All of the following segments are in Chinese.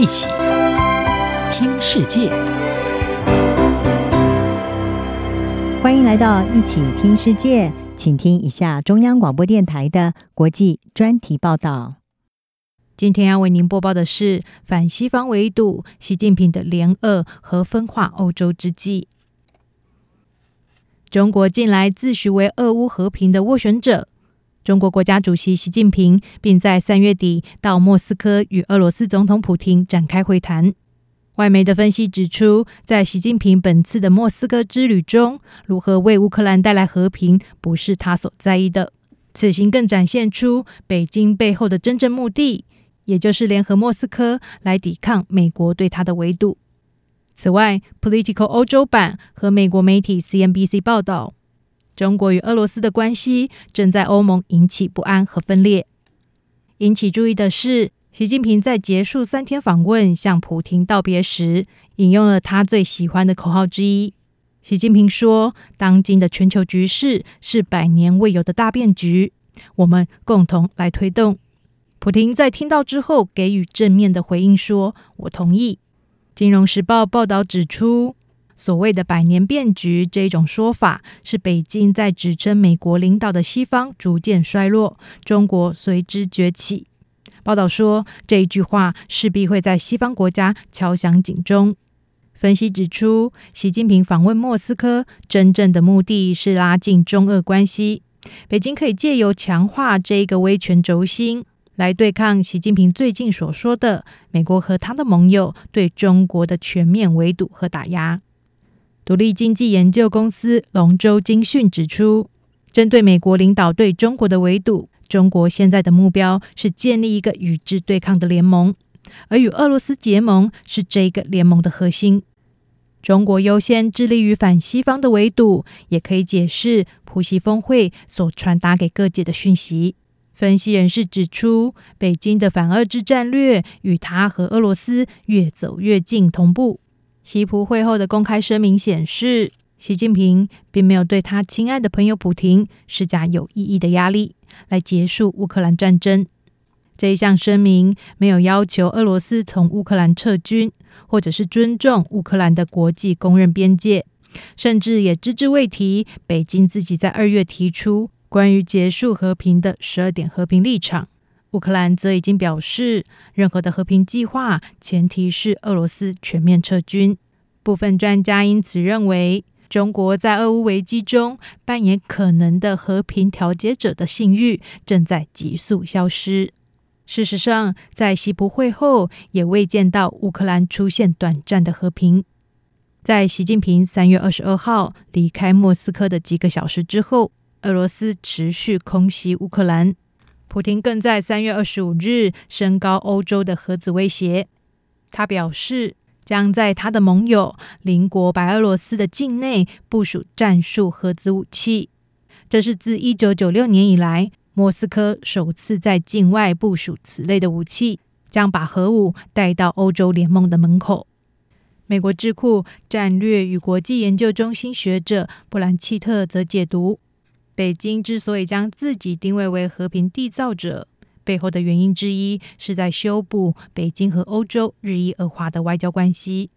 一起听世界，欢迎来到一起听世界，请听一下中央广播电台的国际专题报道。今天要为您播报的是反西方围堵，习近平的联俄和分化欧洲之际。中国近来自诩为俄乌和平的斡旋者。中国国家主席习近平并在三月底到莫斯科与俄罗斯总统普京展开会谈。外媒的分析指出，在习近平本次的莫斯科之旅中，如何为乌克兰带来和平，不是他所在意的。此行更展现出北京背后的真正目的，也就是联合莫斯科来抵抗美国对他的围堵。此外 Political 欧洲版和美国媒体 CNBC 报道。中国与俄罗斯的关系正在欧盟引起不安和分裂。引起注意的是，习近平在结束三天访问向普亭道别时，引用了他最喜欢的口号之一。习近平说：“当今的全球局势是百年未有的大变局，我们共同来推动。”普亭在听到之后给予正面的回应，说：“我同意。”《金融时报》报道指出。所谓的百年变局这一种说法，是北京在指称美国领导的西方逐渐衰落，中国随之崛起。报道说，这一句话势必会在西方国家敲响警钟。分析指出，习近平访问莫斯科，真正的目的是拉近中俄关系。北京可以借由强化这一个威权轴心，来对抗习近平最近所说的美国和他的盟友对中国的全面围堵和打压。独立经济研究公司龙舟精讯指出，针对美国领导对中国的围堵，中国现在的目标是建立一个与之对抗的联盟，而与俄罗斯结盟是这个联盟的核心。中国优先致力于反西方的围堵，也可以解释普西峰会所传达给各界的讯息。分析人士指出，北京的反俄制战略与他和俄罗斯越走越近同步。习普会后的公开声明显示，习近平并没有对他亲爱的朋友普亭施加有意义的压力，来结束乌克兰战争。这一项声明没有要求俄罗斯从乌克兰撤军，或者是尊重乌克兰的国际公认边界，甚至也只字未提北京自己在二月提出关于结束和平的十二点和平立场。乌克兰则已经表示，任何的和平计划前提是俄罗斯全面撤军。部分专家因此认为，中国在俄乌危机中扮演可能的和平调解者的信誉正在急速消失。事实上，在习普会后，也未见到乌克兰出现短暂的和平。在习近平三月二十二号离开莫斯科的几个小时之后，俄罗斯持续空袭乌克兰。普京更在三月二十五日升高欧洲的核子威胁。他表示，将在他的盟友邻国白俄罗斯的境内部署战术核子武器。这是自一九九六年以来，莫斯科首次在境外部署此类的武器，将把核武带到欧洲联盟的门口。美国智库战略与国际研究中心学者布兰契特则解读。北京之所以将自己定位为和平缔造者，背后的原因之一是在修补北京和欧洲日益恶化的外交关系，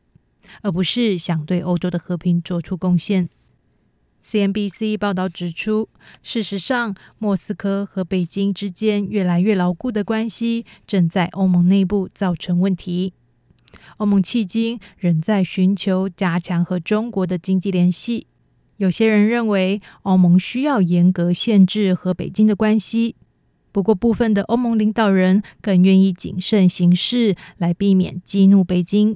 而不是想对欧洲的和平做出贡献。CNBC 报道指出，事实上，莫斯科和北京之间越来越牢固的关系，正在欧盟内部造成问题。欧盟迄今仍在寻求加强和中国的经济联系。有些人认为欧盟需要严格限制和北京的关系，不过部分的欧盟领导人更愿意谨慎行事，来避免激怒北京。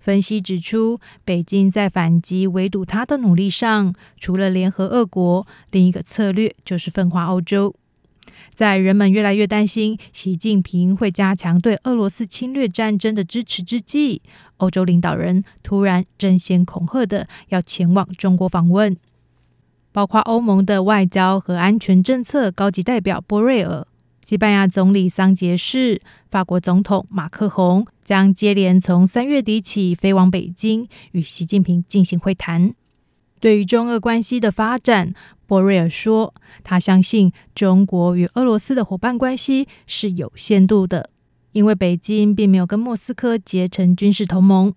分析指出，北京在反击围堵他的努力上，除了联合俄国，另一个策略就是分化欧洲。在人们越来越担心习近平会加强对俄罗斯侵略战争的支持之际，欧洲领导人突然争先恐后的要前往中国访问，包括欧盟的外交和安全政策高级代表波瑞尔、西班牙总理桑杰士、法国总统马克宏将接连从三月底起飞往北京与习近平进行会谈。对于中俄关系的发展，波瑞尔说：“他相信中国与俄罗斯的伙伴关系是有限度的。因为北京并没有跟莫斯科结成军事同盟。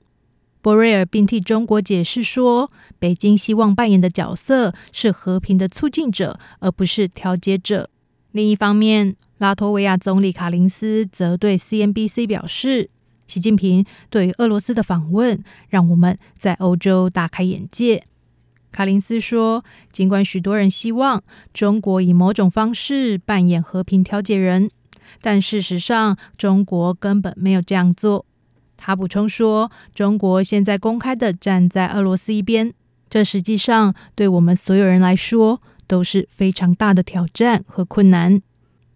博瑞尔并替中国解释说，北京希望扮演的角色是和平的促进者，而不是调解者。另一方面，拉脱维亚总理卡林斯则对 CNBC 表示，习近平对于俄罗斯的访问让我们在欧洲大开眼界。卡林斯说，尽管许多人希望中国以某种方式扮演和平调解人，但事实上，中国根本没有这样做。他补充说：“中国现在公开的站在俄罗斯一边，这实际上对我们所有人来说都是非常大的挑战和困难。”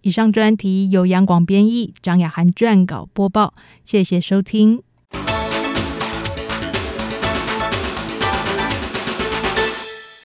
以上专题由杨广编译，张雅涵撰稿播报。谢谢收听。